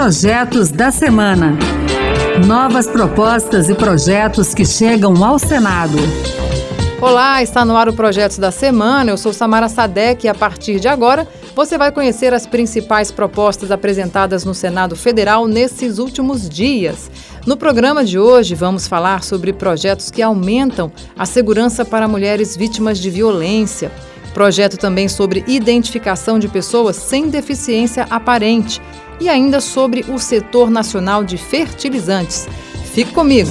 Projetos da Semana. Novas propostas e projetos que chegam ao Senado. Olá, está no ar o Projetos da Semana. Eu sou Samara Sadek e a partir de agora você vai conhecer as principais propostas apresentadas no Senado Federal nesses últimos dias. No programa de hoje, vamos falar sobre projetos que aumentam a segurança para mulheres vítimas de violência. Projeto também sobre identificação de pessoas sem deficiência aparente e ainda sobre o setor nacional de fertilizantes. Fique comigo!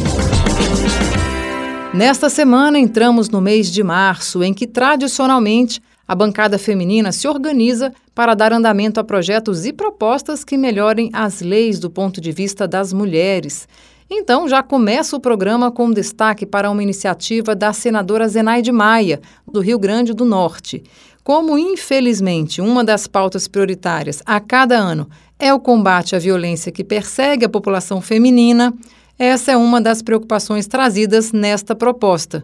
Nesta semana entramos no mês de março, em que tradicionalmente a bancada feminina se organiza para dar andamento a projetos e propostas que melhorem as leis do ponto de vista das mulheres. Então, já começa o programa com destaque para uma iniciativa da senadora Zenaide Maia, do Rio Grande do Norte. Como, infelizmente, uma das pautas prioritárias a cada ano é o combate à violência que persegue a população feminina, essa é uma das preocupações trazidas nesta proposta.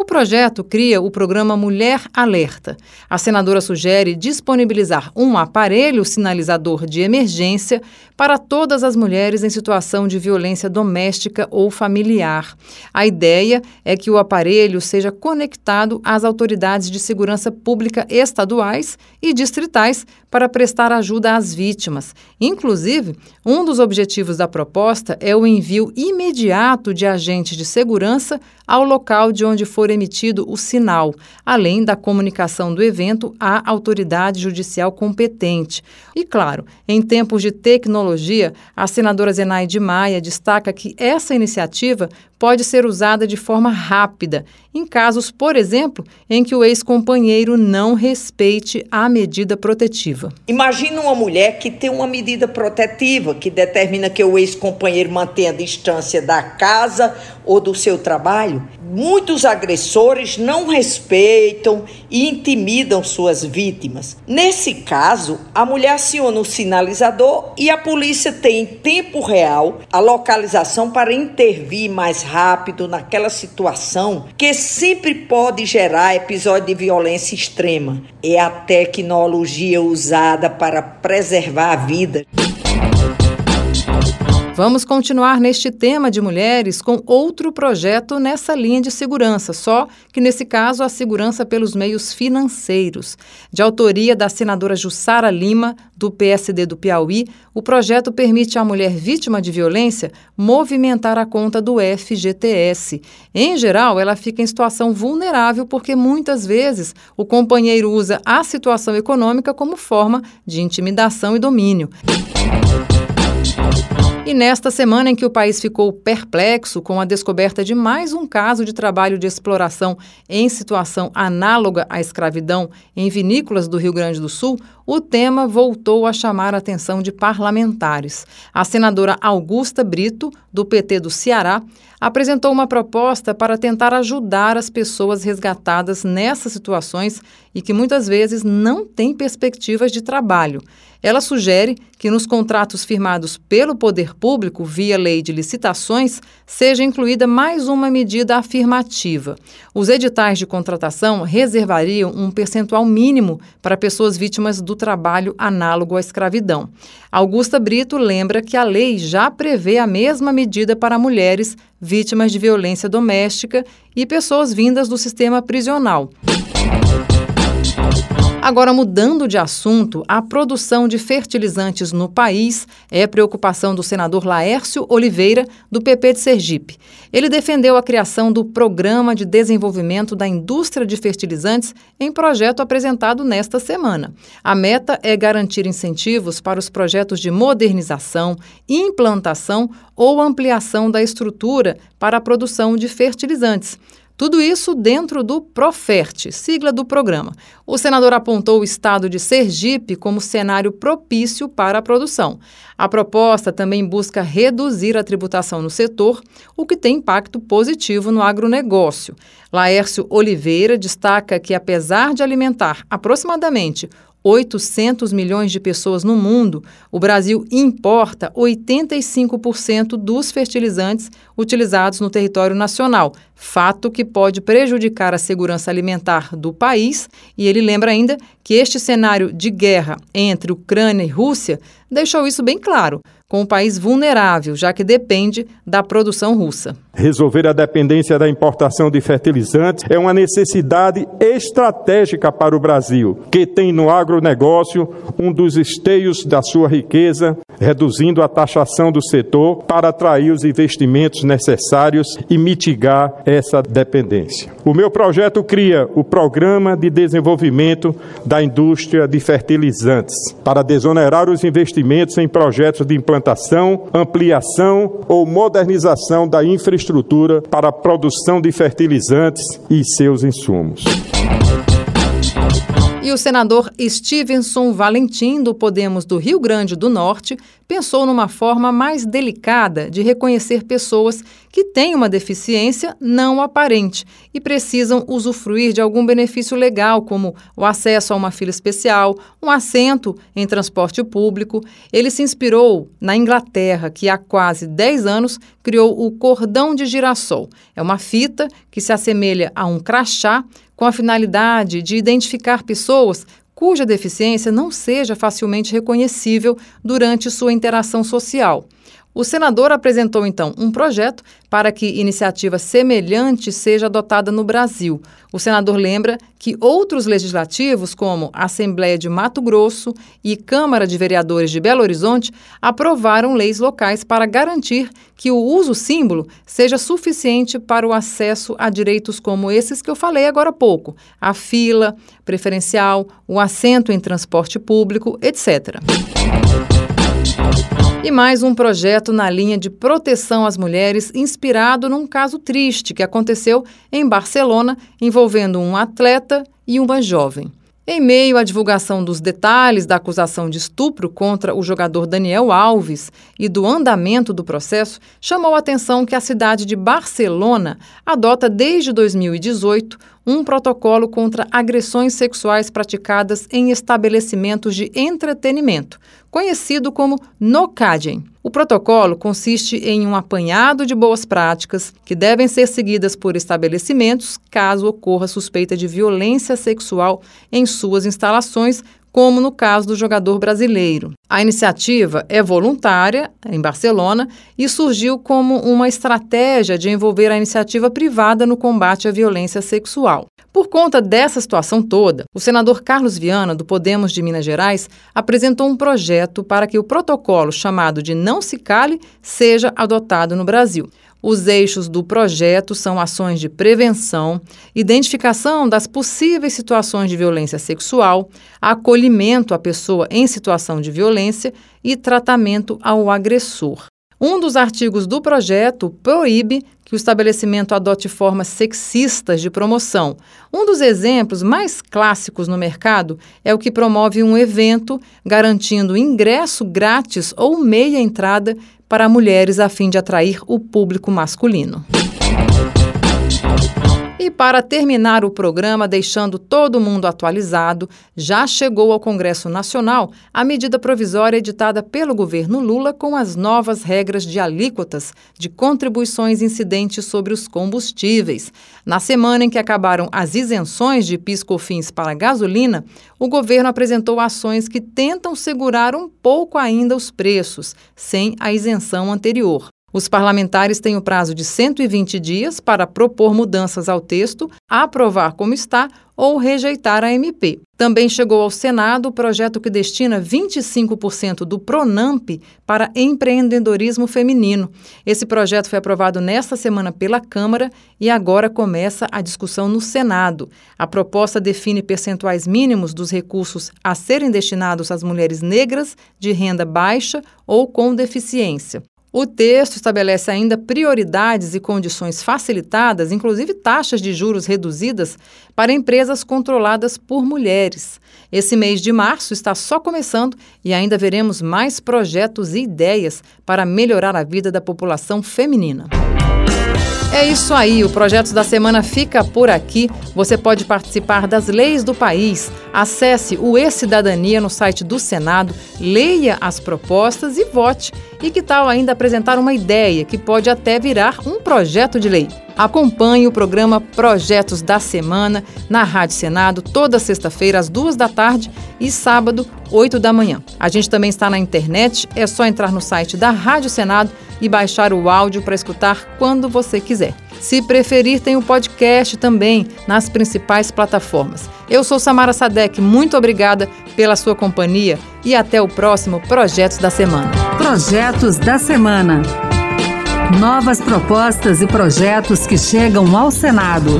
O projeto cria o programa Mulher Alerta. A senadora sugere disponibilizar um aparelho sinalizador de emergência para todas as mulheres em situação de violência doméstica ou familiar. A ideia é que o aparelho seja conectado às autoridades de segurança pública estaduais e distritais para prestar ajuda às vítimas. Inclusive, um dos objetivos da proposta é o envio imediato de agentes de segurança ao local de onde for emitido o sinal, além da comunicação do evento à autoridade judicial competente. E claro, em tempos de tecnologia, a senadora Zenaide Maia destaca que essa iniciativa pode ser usada de forma rápida, em casos, por exemplo, em que o ex-companheiro não respeite a medida protetiva. Imagina uma mulher que tem uma medida protetiva que determina que o ex-companheiro mantenha a distância da casa ou do seu trabalho. Muitos agressores não respeitam e intimidam suas vítimas. Nesse caso, a mulher aciona o sinalizador e a polícia tem em tempo real a localização para intervir mais rápido naquela situação que sempre pode gerar episódio de violência extrema. É a tecnologia usada para preservar a vida. Vamos continuar neste tema de mulheres com outro projeto nessa linha de segurança, só que nesse caso a segurança pelos meios financeiros. De autoria da senadora Jussara Lima, do PSD do Piauí, o projeto permite à mulher vítima de violência movimentar a conta do FGTS. Em geral, ela fica em situação vulnerável porque muitas vezes o companheiro usa a situação econômica como forma de intimidação e domínio. E nesta semana em que o país ficou perplexo com a descoberta de mais um caso de trabalho de exploração em situação análoga à escravidão em vinícolas do Rio Grande do Sul, o tema voltou a chamar a atenção de parlamentares. A senadora Augusta Brito, do PT do Ceará, apresentou uma proposta para tentar ajudar as pessoas resgatadas nessas situações e que muitas vezes não têm perspectivas de trabalho. Ela sugere que nos contratos firmados pelo poder público via lei de licitações seja incluída mais uma medida afirmativa. Os editais de contratação reservariam um percentual mínimo para pessoas vítimas do trabalho análogo à escravidão. Augusta Brito lembra que a lei já prevê a mesma medida para mulheres vítimas de violência doméstica e pessoas vindas do sistema prisional. Agora, mudando de assunto, a produção de fertilizantes no país é preocupação do senador Laércio Oliveira, do PP de Sergipe. Ele defendeu a criação do Programa de Desenvolvimento da Indústria de Fertilizantes em projeto apresentado nesta semana. A meta é garantir incentivos para os projetos de modernização, implantação ou ampliação da estrutura para a produção de fertilizantes. Tudo isso dentro do Profert, sigla do programa. O senador apontou o estado de Sergipe como cenário propício para a produção. A proposta também busca reduzir a tributação no setor, o que tem impacto positivo no agronegócio. Laércio Oliveira destaca que, apesar de alimentar aproximadamente 800 milhões de pessoas no mundo, o Brasil importa 85% dos fertilizantes utilizados no território nacional, fato que pode prejudicar a segurança alimentar do país. E ele lembra ainda que este cenário de guerra entre Ucrânia e Rússia deixou isso bem claro com o país vulnerável, já que depende da produção russa. Resolver a dependência da importação de fertilizantes é uma necessidade estratégica para o Brasil, que tem no agronegócio um dos esteios da sua riqueza, reduzindo a taxação do setor para atrair os investimentos necessários e mitigar essa dependência. O meu projeto cria o Programa de Desenvolvimento da Indústria de Fertilizantes para desonerar os investimentos em projetos de implantação ampliação ou modernização da infraestrutura para a produção de fertilizantes e seus insumos. E o senador Stevenson Valentim, do Podemos do Rio Grande do Norte, pensou numa forma mais delicada de reconhecer pessoas que têm uma deficiência não aparente e precisam usufruir de algum benefício legal, como o acesso a uma fila especial, um assento em transporte público. Ele se inspirou na Inglaterra, que há quase 10 anos criou o cordão de girassol. É uma fita que se assemelha a um crachá com a finalidade de identificar pessoas cuja deficiência não seja facilmente reconhecível durante sua interação social. O senador apresentou então um projeto para que iniciativa semelhante seja adotada no Brasil. O senador lembra que outros legislativos, como a Assembleia de Mato Grosso e Câmara de Vereadores de Belo Horizonte, aprovaram leis locais para garantir que o uso símbolo seja suficiente para o acesso a direitos como esses que eu falei agora há pouco: a fila preferencial, o assento em transporte público, etc. E mais um projeto na linha de proteção às mulheres, inspirado num caso triste que aconteceu em Barcelona, envolvendo um atleta e uma jovem. Em meio à divulgação dos detalhes da acusação de estupro contra o jogador Daniel Alves e do andamento do processo, chamou a atenção que a cidade de Barcelona adota desde 2018 um protocolo contra agressões sexuais praticadas em estabelecimentos de entretenimento, conhecido como NOCADEM. O protocolo consiste em um apanhado de boas práticas que devem ser seguidas por estabelecimentos caso ocorra suspeita de violência sexual em suas instalações, como no caso do jogador brasileiro. A iniciativa é voluntária em Barcelona e surgiu como uma estratégia de envolver a iniciativa privada no combate à violência sexual. Por conta dessa situação toda, o senador Carlos Viana, do Podemos de Minas Gerais, apresentou um projeto para que o protocolo chamado de Não Se Cale seja adotado no Brasil. Os eixos do projeto são ações de prevenção, identificação das possíveis situações de violência sexual, acolhimento à pessoa em situação de violência e tratamento ao agressor. Um dos artigos do projeto proíbe que o estabelecimento adote formas sexistas de promoção. Um dos exemplos mais clássicos no mercado é o que promove um evento garantindo ingresso grátis ou meia entrada para mulheres a fim de atrair o público masculino. E para terminar o programa, deixando todo mundo atualizado, já chegou ao Congresso Nacional a medida provisória editada pelo governo Lula com as novas regras de alíquotas de contribuições incidentes sobre os combustíveis. Na semana em que acabaram as isenções de piscofins para gasolina, o governo apresentou ações que tentam segurar um pouco ainda os preços, sem a isenção anterior. Os parlamentares têm o prazo de 120 dias para propor mudanças ao texto, aprovar como está ou rejeitar a MP. Também chegou ao Senado o projeto que destina 25% do Pronamp para empreendedorismo feminino. Esse projeto foi aprovado nesta semana pela Câmara e agora começa a discussão no Senado. A proposta define percentuais mínimos dos recursos a serem destinados às mulheres negras de renda baixa ou com deficiência. O texto estabelece ainda prioridades e condições facilitadas, inclusive taxas de juros reduzidas, para empresas controladas por mulheres. Esse mês de março está só começando e ainda veremos mais projetos e ideias para melhorar a vida da população feminina. É isso aí, o projeto da semana fica por aqui. Você pode participar das leis do país. Acesse o E-Cidadania no site do Senado, leia as propostas e vote. E que tal ainda apresentar uma ideia que pode até virar um projeto de lei? Acompanhe o programa Projetos da Semana na Rádio Senado toda sexta-feira às duas da tarde e sábado, oito da manhã. A gente também está na internet, é só entrar no site da Rádio Senado e baixar o áudio para escutar quando você quiser. Se preferir, tem o podcast também nas principais plataformas. Eu sou Samara Sadek, muito obrigada pela sua companhia e até o próximo Projetos da Semana. Projetos da Semana. Novas propostas e projetos que chegam ao Senado.